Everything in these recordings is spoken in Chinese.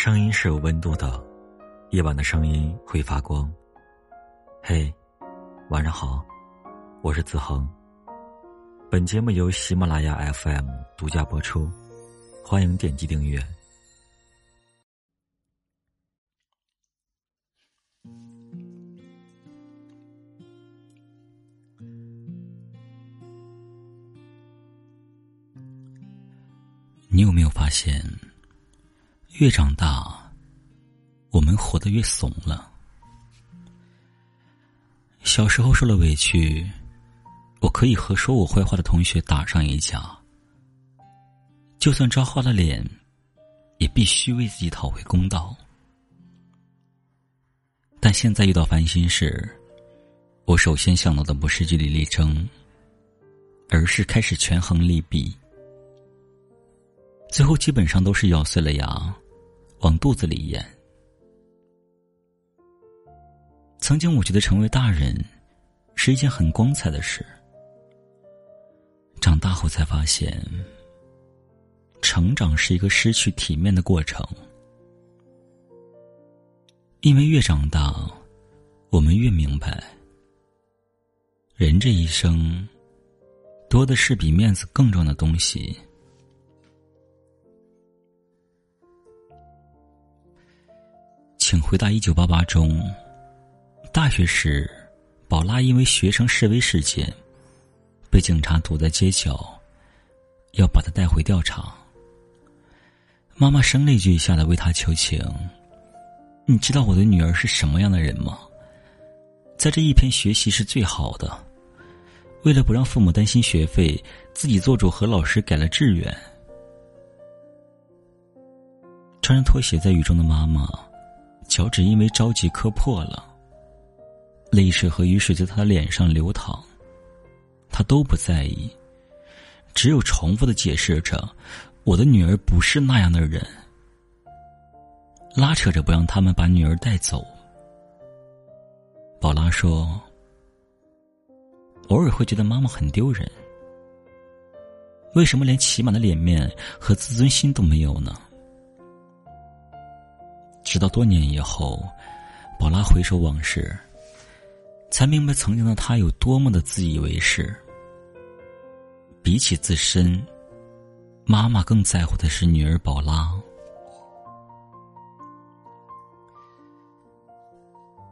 声音是有温度的，夜晚的声音会发光。嘿，晚上好，我是子恒。本节目由喜马拉雅 FM 独家播出，欢迎点击订阅。你有没有发现，越长大，我们活得越怂了？小时候受了委屈，我可以和说我坏话的同学打上一架，就算抓花了脸，也必须为自己讨回公道。但现在遇到烦心事，我首先想到的不是据理力争，而是开始权衡利弊。最后基本上都是咬碎了牙，往肚子里咽。曾经我觉得成为大人是一件很光彩的事，长大后才发现，成长是一个失去体面的过程。因为越长大，我们越明白，人这一生多的是比面子更重要的东西。请回答一九八八中，大学时，宝拉因为学生示威事件，被警察堵在街角，要把她带回调查。妈妈声泪俱下的为她求情：“你知道我的女儿是什么样的人吗？在这一篇学习是最好的。为了不让父母担心学费，自己做主和老师改了志愿。”穿着拖鞋在雨中的妈妈。脚趾因为着急磕破了，泪水和雨水在他的脸上流淌，他都不在意，只有重复的解释着：“我的女儿不是那样的人。”拉扯着不让他们把女儿带走。宝拉说：“偶尔会觉得妈妈很丢人，为什么连起码的脸面和自尊心都没有呢？”直到多年以后，宝拉回首往事，才明白曾经的他有多么的自以为是。比起自身，妈妈更在乎的是女儿宝拉。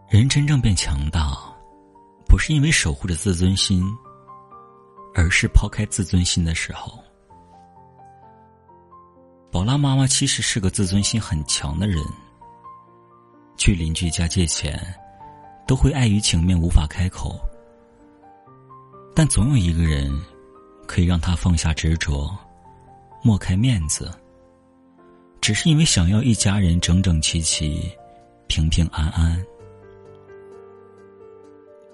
人真正变强大，不是因为守护着自尊心，而是抛开自尊心的时候。宝拉妈妈其实是个自尊心很强的人。去邻居家借钱，都会碍于情面无法开口。但总有一个人，可以让他放下执着，抹开面子。只是因为想要一家人整整齐齐、平平安安。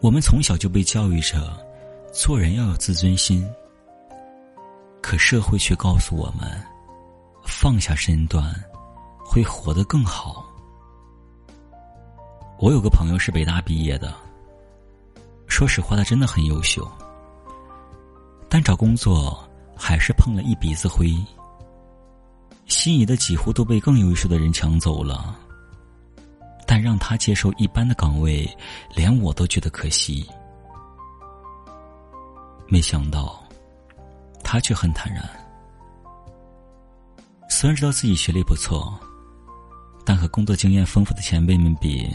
我们从小就被教育着，做人要有自尊心。可社会却告诉我们，放下身段，会活得更好。我有个朋友是北大毕业的，说实话，他真的很优秀，但找工作还是碰了一鼻子灰。心仪的几乎都被更优秀的人抢走了，但让他接受一般的岗位，连我都觉得可惜。没想到，他却很坦然。虽然知道自己学历不错，但和工作经验丰富的前辈们比。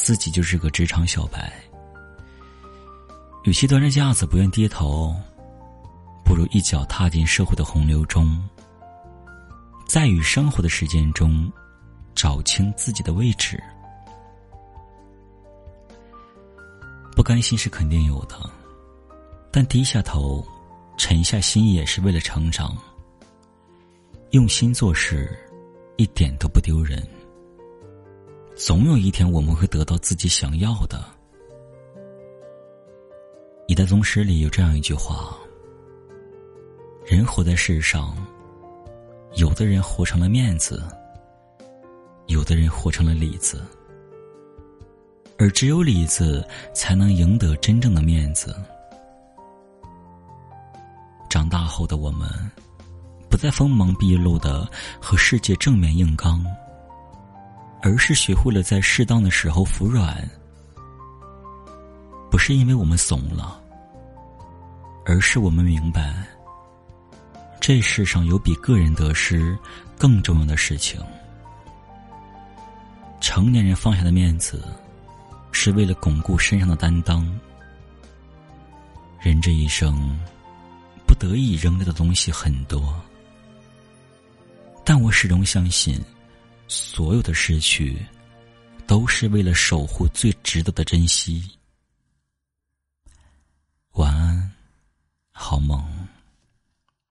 自己就是个职场小白，与其端着架子不愿低头，不如一脚踏进社会的洪流中，在与生活的时间中，找清自己的位置。不甘心是肯定有的，但低下头，沉下心也是为了成长。用心做事，一点都不丢人。总有一天，我们会得到自己想要的。一代宗师里有这样一句话：人活在世上，有的人活成了面子，有的人活成了里子，而只有里子才能赢得真正的面子。长大后的我们，不再锋芒毕露的和世界正面硬刚，而是学会了在适当的时候服软。不是因为我们怂了，而是我们明白，这世上有比个人得失更重要的事情。成年人放下的面子，是为了巩固身上的担当。人这一生，不得已扔掉的东西很多，但我始终相信，所有的失去，都是为了守护最值得的珍惜。晚安，好梦。